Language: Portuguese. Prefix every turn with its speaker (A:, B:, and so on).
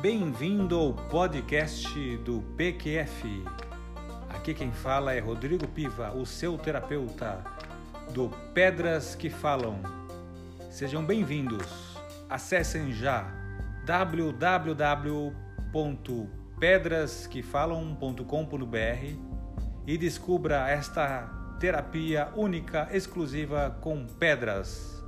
A: Bem-vindo ao podcast do PQF. Aqui quem fala é Rodrigo Piva, o seu terapeuta do Pedras que Falam. Sejam bem-vindos. Acessem já www.pedrasquefalam.com.br e descubra esta terapia única exclusiva com pedras.